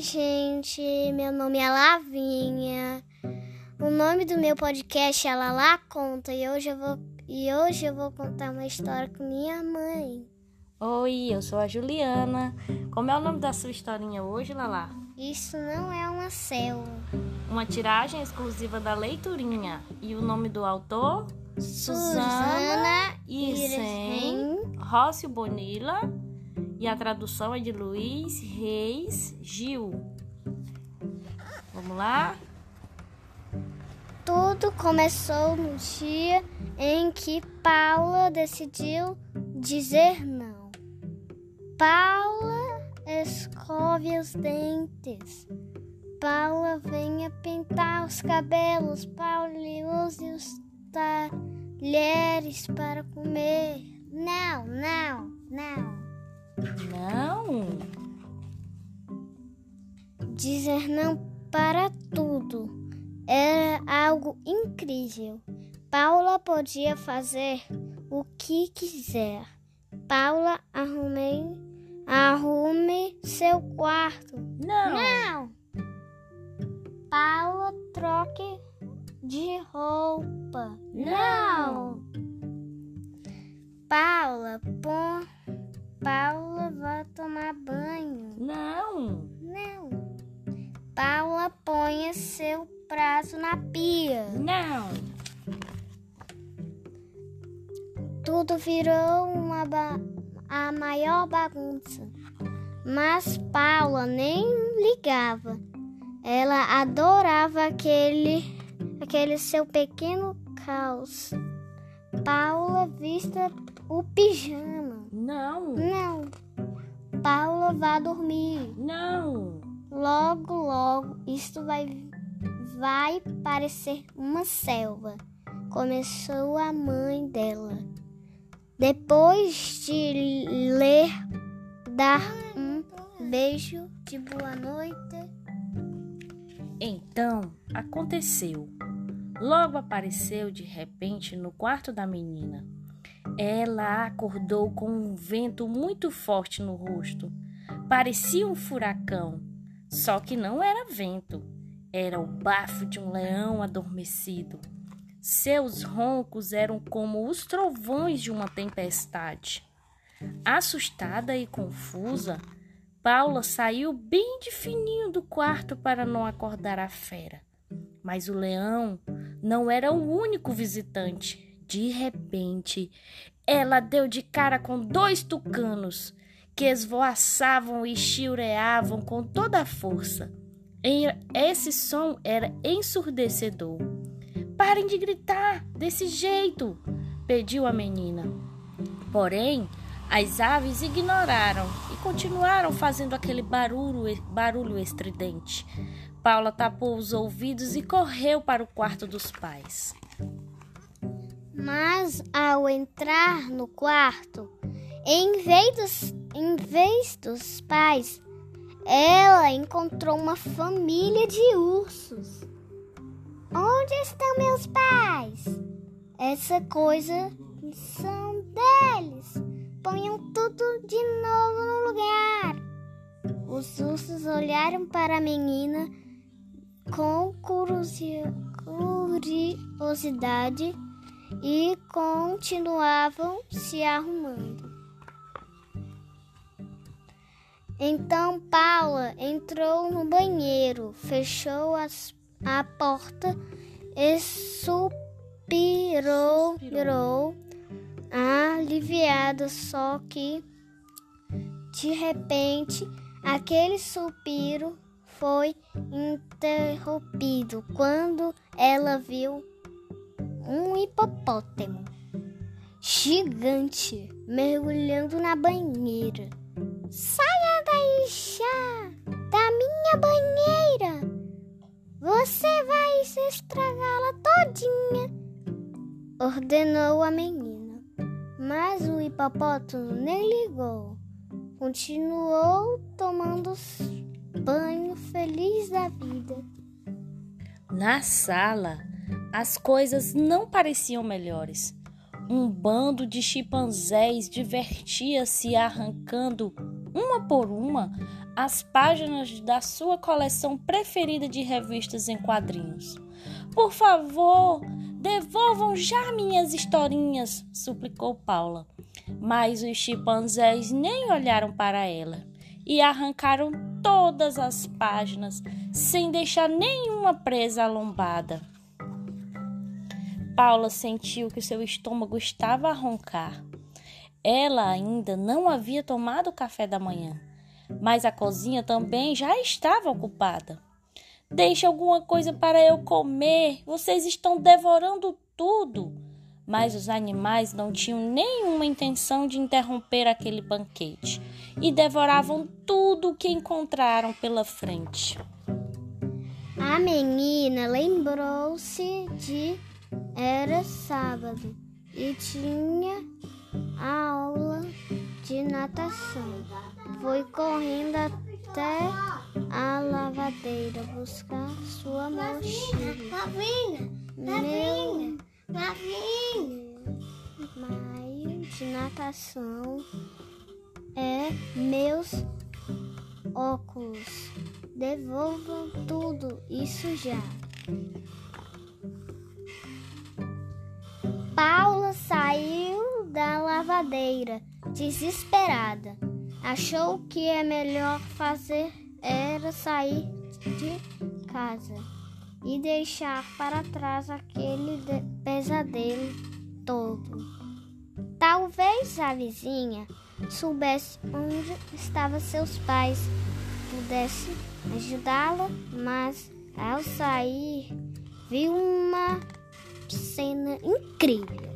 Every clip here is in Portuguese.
Oi, gente. Meu nome é Lavinha. O nome do meu podcast é Lala Conta e hoje eu vou e hoje eu vou contar uma história com minha mãe. Oi, eu sou a Juliana. Como é o nome da sua historinha hoje, Lala? Isso não é uma selva. Uma tiragem exclusiva da Leiturinha. E o nome do autor? Suzana Isen Rócio Bonilla. E a tradução é de Luiz Reis Gil. Vamos lá? Tudo começou no dia em que Paula decidiu dizer não. Paula escove os dentes. Paula venha pintar os cabelos. Paula use os talheres para comer. Não, não, não. Não. Dizer não para tudo era algo incrível. Paula podia fazer o que quiser. Paula, arrume, arrume seu quarto. Não. Não! Paula, troque de roupa. Não. Paula, pô, Paula vai tomar banho. Não. Não. Paula, ponha seu prato na pia. Não. Tudo virou uma a maior bagunça. Mas Paula nem ligava. Ela adorava aquele, aquele seu pequeno caos. Paula vista o pijama. Não. Não. Paula vá dormir. Não. Logo, logo, isto vai, vai parecer uma selva. Começou a mãe dela. Depois de ler, dar um beijo de boa noite. Então aconteceu. Logo apareceu de repente no quarto da menina. Ela acordou com um vento muito forte no rosto. Parecia um furacão, só que não era vento, era o bafo de um leão adormecido. Seus roncos eram como os trovões de uma tempestade. Assustada e confusa, Paula saiu bem de fininho do quarto para não acordar a fera. Mas o leão não era o único visitante. De repente, ela deu de cara com dois tucanos que esvoaçavam e chiureavam com toda a força. Esse som era ensurdecedor. Parem de gritar desse jeito, pediu a menina. Porém, as aves ignoraram e continuaram fazendo aquele barulho, barulho estridente. Paula tapou os ouvidos e correu para o quarto dos pais. Mas ao entrar no quarto, em vez dos, em vez dos pais, ela encontrou uma família de ursos. Onde estão meus pais? Essa coisa são deles. Ponham tudo de novo no lugar. Os ursos olharam para a menina com curiosi- curiosidade e continuavam se arrumando. Então Paula entrou no banheiro, fechou as- a porta e suspirou, suspirou, aliviada, só que de repente aquele suspiro foi interrompido quando ela viu um hipopótamo gigante mergulhando na banheira. Saia daí já da minha banheira! Você vai se estragá-la todinha! Ordenou a menina. Mas o hipopótamo nem ligou. Continuou tomando banho feliz da vida. Na sala, as coisas não pareciam melhores. Um bando de chimpanzés divertia-se arrancando, uma por uma, as páginas da sua coleção preferida de revistas em quadrinhos. Por favor, devolvam já minhas historinhas, suplicou Paula. Mas os chimpanzés nem olharam para ela e arrancaram todas as páginas, sem deixar nenhuma presa lombada. Paula sentiu que seu estômago estava a roncar. Ela ainda não havia tomado café da manhã, mas a cozinha também já estava ocupada. Deixe alguma coisa para eu comer. Vocês estão devorando tudo. Mas os animais não tinham nenhuma intenção de interromper aquele banquete e devoravam tudo o que encontraram pela frente. A menina lembrou-se de era sábado e tinha a aula de natação. Foi correndo até a lavadeira buscar sua mochila. Flavinha. Maio de natação é meus óculos. Devolvam tudo isso já. Paula saiu da lavadeira desesperada. Achou que é melhor fazer era sair de casa e deixar para trás aquele pesadelo todo. Talvez a vizinha soubesse onde estavam seus pais, pudesse ajudá-la, mas ao sair viu uma cena incrível.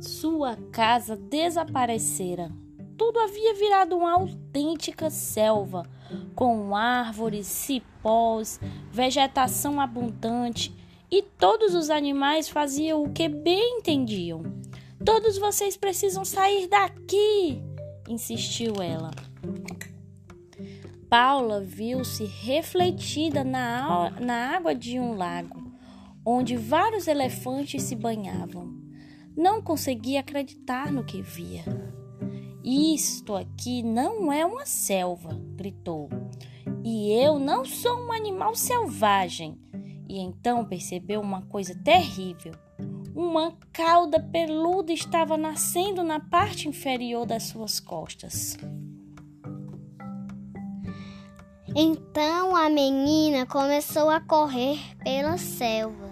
Sua casa desaparecera. Tudo havia virado uma autêntica selva, com árvores, cipós, vegetação abundante, e todos os animais faziam o que bem entendiam. Todos vocês precisam sair daqui, insistiu ela. Paula viu-se refletida na, na água de um lago, onde vários elefantes se banhavam. Não conseguia acreditar no que via. Isto aqui não é uma selva, gritou. E eu não sou um animal selvagem. E então percebeu uma coisa terrível. Uma cauda peluda estava nascendo na parte inferior das suas costas. Então a menina começou a correr pela selva.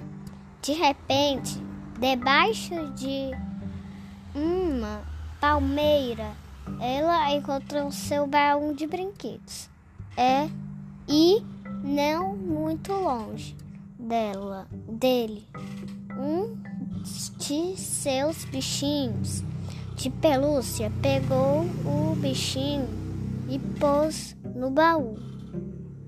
De repente, debaixo de uma palmeira, ela encontrou seu baú de brinquedos. É e não muito longe dela, dele, um de seus bichinhos de pelúcia pegou o bichinho e pôs no baú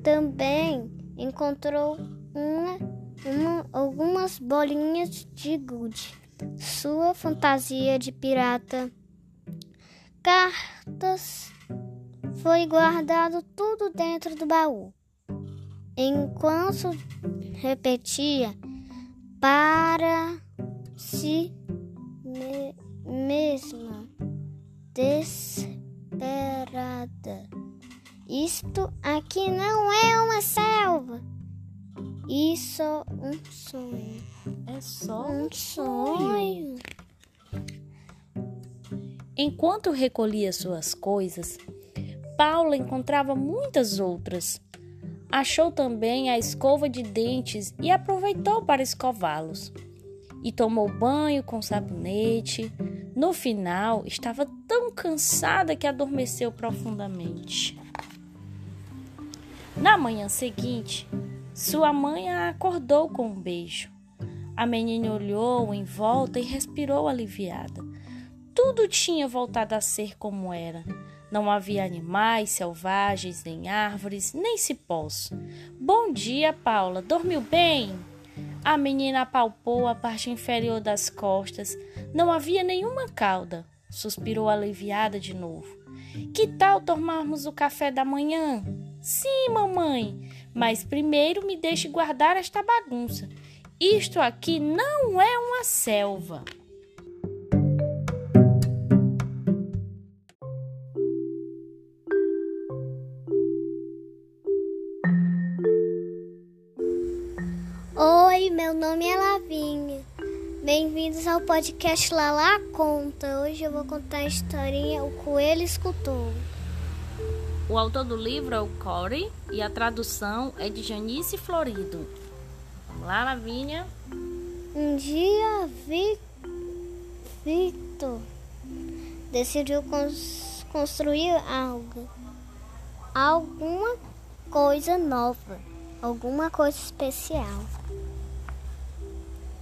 também encontrou uma, uma, algumas bolinhas de gude, sua fantasia de pirata, cartas. Foi guardado tudo dentro do baú. Enquanto repetia para si me mesma, desesperada. Isto aqui não é uma selva. Isso um sonho. É só um sonho. Enquanto recolhia suas coisas, Paula encontrava muitas outras. Achou também a escova de dentes e aproveitou para escová-los. E tomou banho com sabonete. No final, estava tão cansada que adormeceu profundamente. Na manhã seguinte, sua mãe a acordou com um beijo. A menina olhou em volta e respirou aliviada. Tudo tinha voltado a ser como era. Não havia animais selvagens, nem árvores, nem cipós. Bom dia, Paula. Dormiu bem? A menina apalpou a parte inferior das costas. Não havia nenhuma cauda. Suspirou aliviada de novo. Que tal tomarmos o café da manhã? Sim, mamãe, mas primeiro me deixe guardar esta bagunça. Isto aqui não é uma selva. Oi, meu nome é Lavinha. Bem-vindos ao podcast Lala Conta. Hoje eu vou contar a historinha O Coelho Escutou. O autor do livro é o Corey e a tradução é de Janice Florido. Vamos lá, Lavinha. Um dia, Victor decidiu cons construir algo, alguma coisa nova, alguma coisa especial,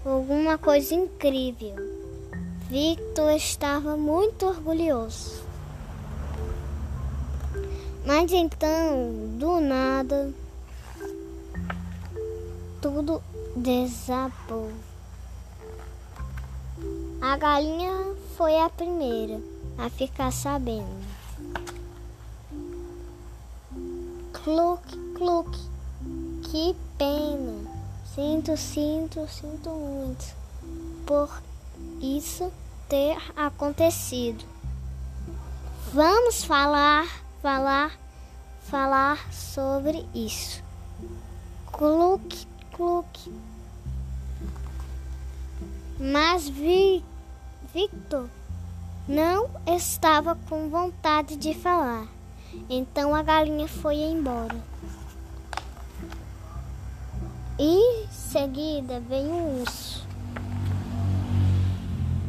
alguma coisa incrível. Victor estava muito orgulhoso. Mas então, do nada, tudo desabou. A galinha foi a primeira a ficar sabendo. Cluque, cluque, que pena. Sinto, sinto, sinto muito por isso ter acontecido. Vamos falar, falar, falar sobre isso. Cluque, cluque. Mas vi, Victor não estava com vontade de falar. Então a galinha foi embora. E seguida veio um urso.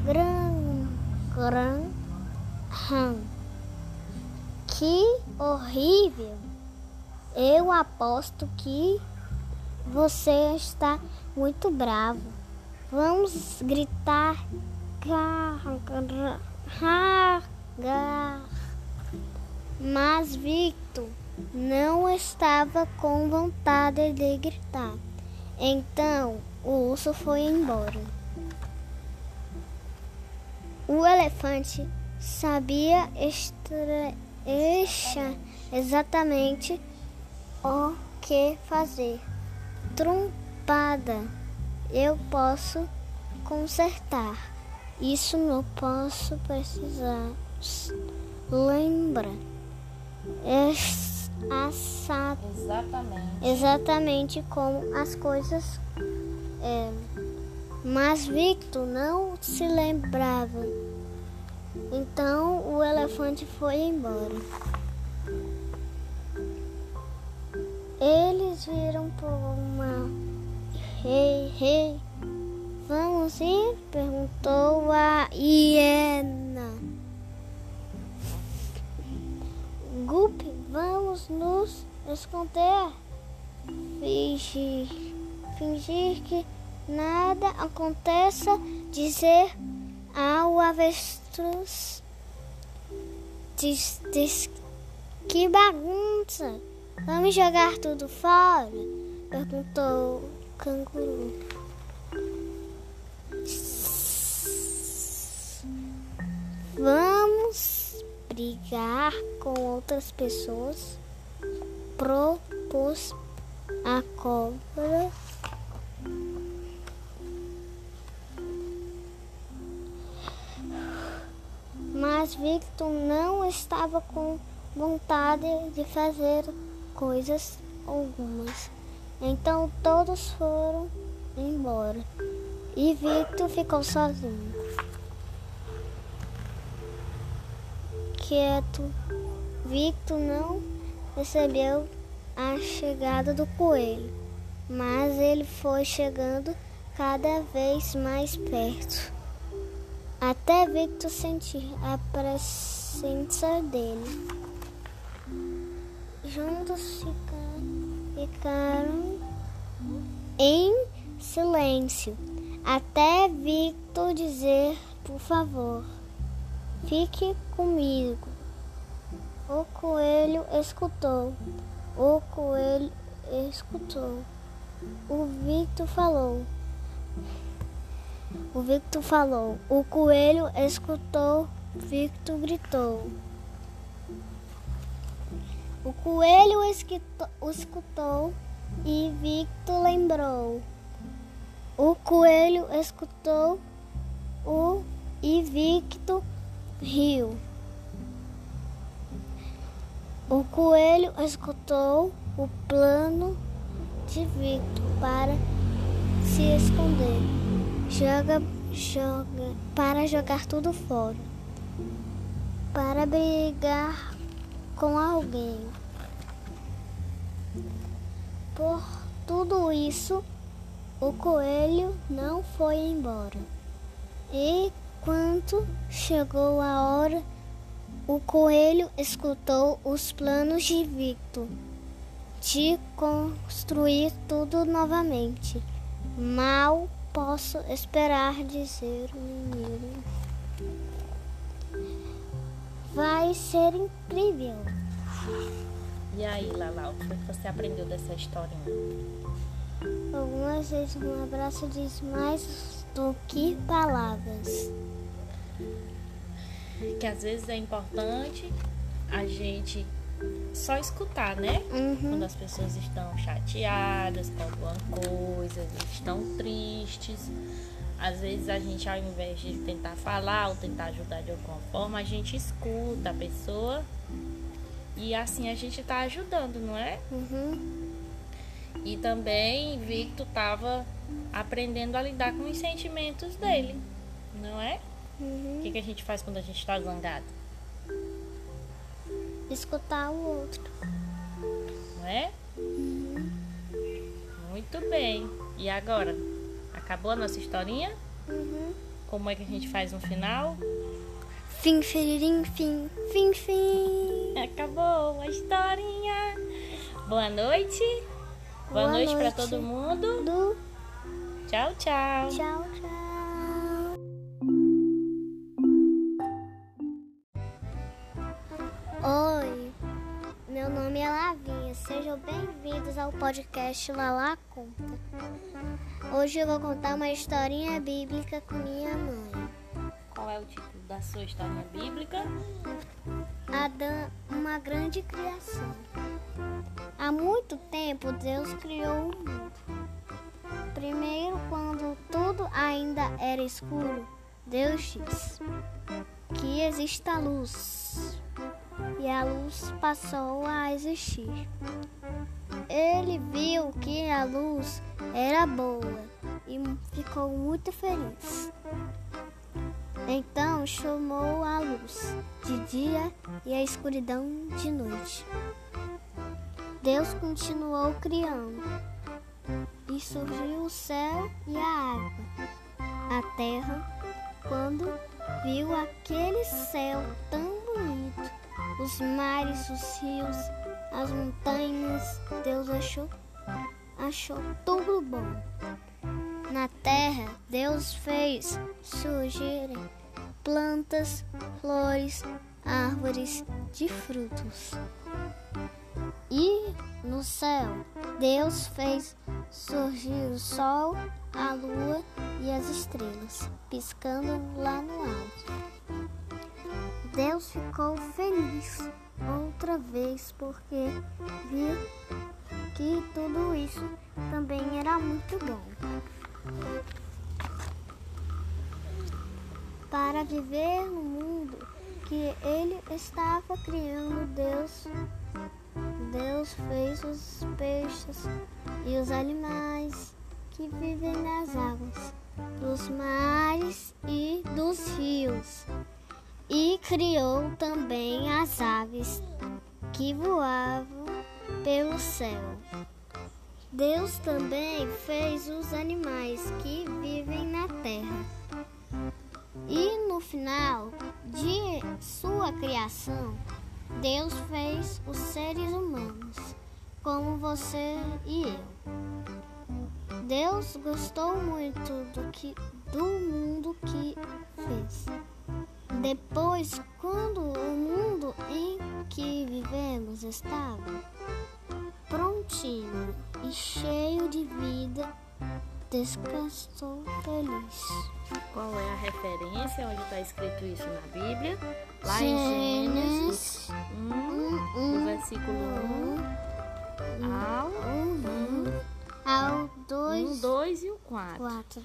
Gran, gran, ram. Que horrível! Eu aposto que você está muito bravo. Vamos gritar. Mas Victor não estava com vontade de gritar. Então o urso foi embora. O elefante sabia extra, exatamente o que fazer. Trompada, eu posso consertar. Isso não posso precisar. Lembra? Exatamente. Exatamente como as coisas é. Mas Victor não se lembrava. Então o elefante foi embora. Eles viram por uma rei, rei. Vamos ir? perguntou a hiena. Gup, vamos nos esconder. Fingir, fingir que nada aconteça. Dizer ao avestruz: diz, diz, Que bagunça! Vamos jogar tudo fora? perguntou o canguru. Vamos brigar com outras pessoas? Propôs a cobra. Mas Victor não estava com vontade de fazer coisas algumas. Então todos foram embora e Victor ficou sozinho. Quieto, Victor não percebeu a chegada do coelho, mas ele foi chegando cada vez mais perto, até Victor sentir a presença dele. Juntos ficaram em silêncio, até Victor dizer, por favor, fique comigo. O coelho escutou. O coelho escutou. O Victor falou. O Victor falou. O coelho escutou. Victor gritou. O coelho escutou e Victor lembrou. O coelho escutou o e Victor riu. O coelho escutou o plano de Victor para se esconder, joga, joga para jogar tudo fora, para brigar com alguém. Por tudo isso, o coelho não foi embora. E quando chegou a hora, o coelho escutou os planos de Victor de construir tudo novamente. Mal posso esperar dizer o menino. Vai ser incrível. E aí, Lala, o que você aprendeu dessa historinha? Algumas vezes um abraço diz mais do que palavras. Que às vezes é importante a gente só escutar, né? Uhum. Quando as pessoas estão chateadas com alguma coisa, estão tristes. Às vezes a gente, ao invés de tentar falar ou tentar ajudar de alguma forma, a gente escuta a pessoa e assim a gente tá ajudando, não é? Uhum. E também Victor tava aprendendo a lidar com os sentimentos dele, não é? Uhum. O que, que a gente faz quando a gente tá zangado? Escutar o outro. Não é? Muito bem. E agora? Acabou a nossa historinha? Uhum. Como é que a gente faz no final? Fim, feririm, fim, fim, fim. Acabou a historinha. Boa noite. Boa, Boa noite para noite. todo mundo. Do Tchau, tchau. tchau, tchau. Ao podcast Lala Conta. Hoje eu vou contar uma historinha bíblica com minha mãe. Qual é o título da sua historinha bíblica? Adão, uma grande criação. Há muito tempo Deus criou o mundo. Primeiro, quando tudo ainda era escuro, Deus disse que exista luz. E a luz passou a existir. Ele viu que a luz era boa e ficou muito feliz. Então chamou a luz de dia e a escuridão de noite. Deus continuou criando e surgiu o céu e a água. A terra, quando viu aquele céu tão bonito, os mares, os rios, as montanhas, Deus achou, achou tudo bom. Na terra, Deus fez surgirem plantas, flores, árvores de frutos. E no céu, Deus fez surgir o sol, a lua e as estrelas, piscando lá no alto. Deus ficou feliz outra vez porque viu que tudo isso também era muito bom. Para viver no mundo que ele estava criando, Deus Deus fez os peixes e os animais que vivem nas águas, dos mares e dos rios. E criou também as aves que voavam pelo céu. Deus também fez os animais que vivem na terra. E no final de sua criação, Deus fez os seres humanos, como você e eu. Deus gostou muito do, que, do mundo que fez. Depois, quando o mundo em que vivemos estava prontinho e cheio de vida, descansou feliz. Qual é a referência onde está escrito isso na Bíblia? Lá em Gênesis 1, um, do versículo 1 ao um, ao dois, 1, 2 e o 4. quatro.